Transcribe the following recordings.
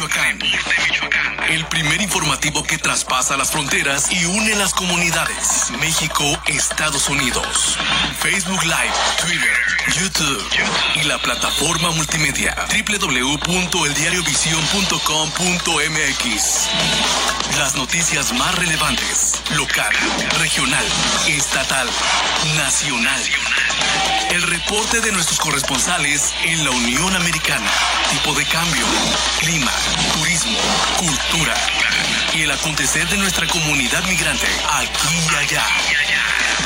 Michoacán. El primer informativo que traspasa las fronteras y une las comunidades. México, Estados Unidos. Facebook Live, Twitter, YouTube y la plataforma multimedia www.eldiariovision.com.mx. Las noticias más relevantes, local, regional, estatal, nacional. El reporte de nuestros corresponsales en la Unión Americana. De cambio, clima, turismo, cultura y el acontecer de nuestra comunidad migrante aquí y allá.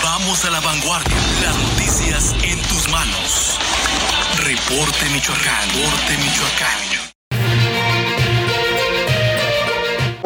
Vamos a la vanguardia. Las noticias en tus manos. Reporte Michoacán. Reporte Michoacán.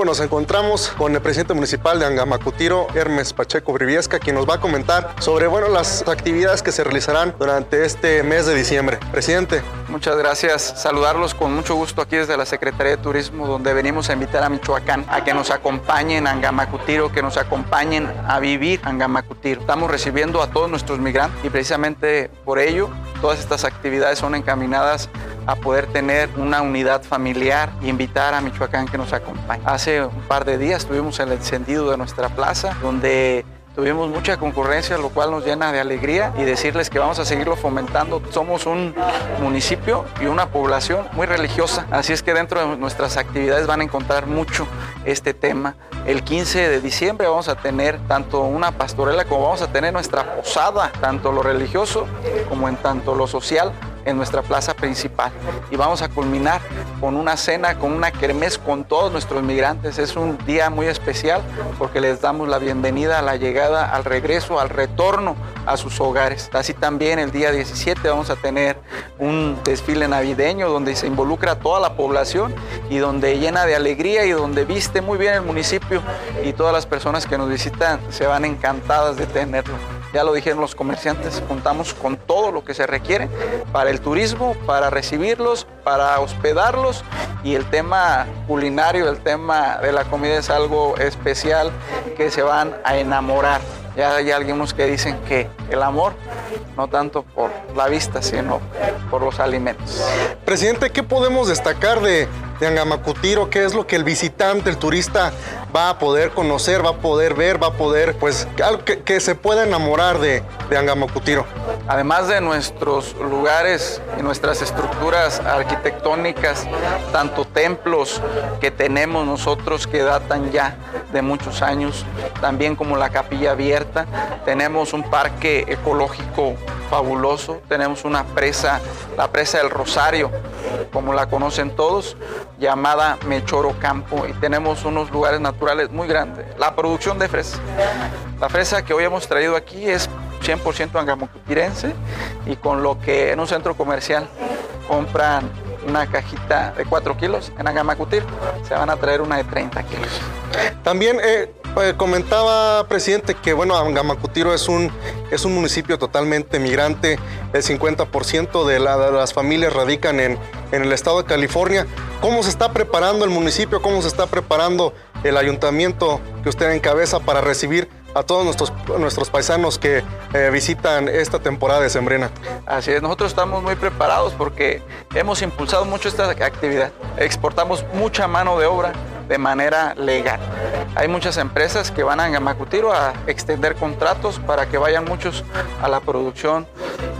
Nos encontramos con el presidente municipal de Angamacutiro, Hermes Pacheco Briviesca, quien nos va a comentar sobre bueno, las actividades que se realizarán durante este mes de diciembre. Presidente. Muchas gracias. Saludarlos con mucho gusto aquí desde la Secretaría de Turismo, donde venimos a invitar a Michoacán a que nos acompañen a Angamacutiro, que nos acompañen a vivir Angamacutiro. Estamos recibiendo a todos nuestros migrantes y precisamente por ello todas estas actividades son encaminadas a poder tener una unidad familiar e invitar a Michoacán que nos acompañe. Hace un par de días tuvimos el encendido de nuestra plaza, donde Tuvimos mucha concurrencia, lo cual nos llena de alegría y decirles que vamos a seguirlo fomentando. Somos un municipio y una población muy religiosa, así es que dentro de nuestras actividades van a encontrar mucho este tema. El 15 de diciembre vamos a tener tanto una pastorela como vamos a tener nuestra posada, tanto lo religioso como en tanto lo social en nuestra plaza principal. Y vamos a culminar con una cena, con una kermés con todos nuestros migrantes. Es un día muy especial porque les damos la bienvenida a la llegada, al regreso, al retorno a sus hogares. Así también el día 17 vamos a tener un desfile navideño donde se involucra toda la población y donde llena de alegría y donde viste muy bien el municipio y todas las personas que nos visitan se van encantadas de tenerlo. Ya lo dijeron los comerciantes, contamos con todo lo que se requiere para el turismo, para recibirlos, para hospedarlos y el tema culinario, el tema de la comida es algo especial que se van a enamorar. Ya hay algunos que dicen que el amor, no tanto por la vista, sino por los alimentos. Presidente, ¿qué podemos destacar de, de Angamacutiro? ¿Qué es lo que el visitante, el turista va a poder conocer, va a poder ver, va a poder, pues, que, que se pueda enamorar de, de Angamacutiro? Además de nuestros lugares y nuestras estructuras arquitectónicas, tanto templos que tenemos nosotros que datan ya de muchos años, también como la capilla abierta, tenemos un parque ecológico fabuloso, tenemos una presa, la presa del Rosario, como la conocen todos, llamada Mechoro Campo, y tenemos unos lugares naturales muy grandes. La producción de fresa. La fresa que hoy hemos traído aquí es 100% angamocutirense y con lo que en un centro comercial compran una cajita de 4 kilos en Angamacutir, se van a traer una de 30 kilos. También eh, eh, comentaba, presidente, que bueno, Angamacutiro es un, es un municipio totalmente migrante, el 50% de, la, de, las familias radican en, en el estado de California. ¿Cómo se está preparando el municipio? ¿Cómo se está preparando el ayuntamiento que usted encabeza para recibir a todos nuestros, nuestros paisanos que eh, visitan esta temporada de Sembrina. Así es, nosotros estamos muy preparados porque hemos impulsado mucho esta actividad. Exportamos mucha mano de obra de manera legal. Hay muchas empresas que van a Gamacutiro a extender contratos para que vayan muchos a la producción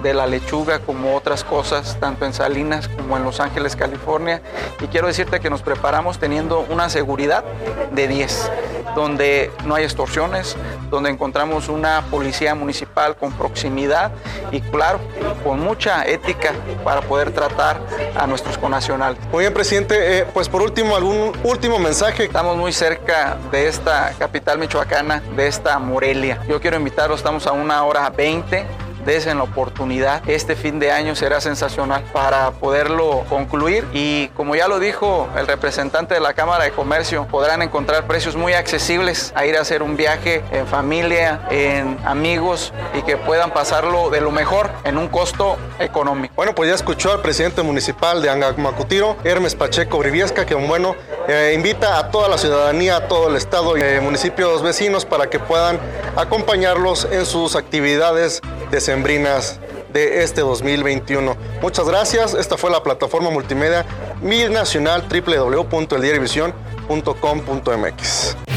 de la lechuga como otras cosas, tanto en Salinas como en Los Ángeles, California. Y quiero decirte que nos preparamos teniendo una seguridad de 10, donde no hay extorsiones, donde encontramos una policía municipal con proximidad y claro, con mucha ética para poder tratar a nuestros conacionales. Muy bien, presidente. Eh, pues por último, algún último mensaje. Estamos muy cerca de esta capital michoacana, de esta Morelia. Yo quiero invitarlos, estamos a una hora 20 desen la oportunidad. Este fin de año será sensacional para poderlo concluir y como ya lo dijo el representante de la Cámara de Comercio, podrán encontrar precios muy accesibles a ir a hacer un viaje en familia, en amigos y que puedan pasarlo de lo mejor en un costo económico. Bueno, pues ya escuchó al presidente municipal de Angamacutiro, Hermes Pacheco Briviesca, que bueno, eh, invita a toda la ciudadanía, a todo el estado y eh, municipios vecinos para que puedan acompañarlos en sus actividades decembrinas de este 2021. Muchas gracias. Esta fue la plataforma multimedia Mi Nacional www.eldiariovision.com.mx.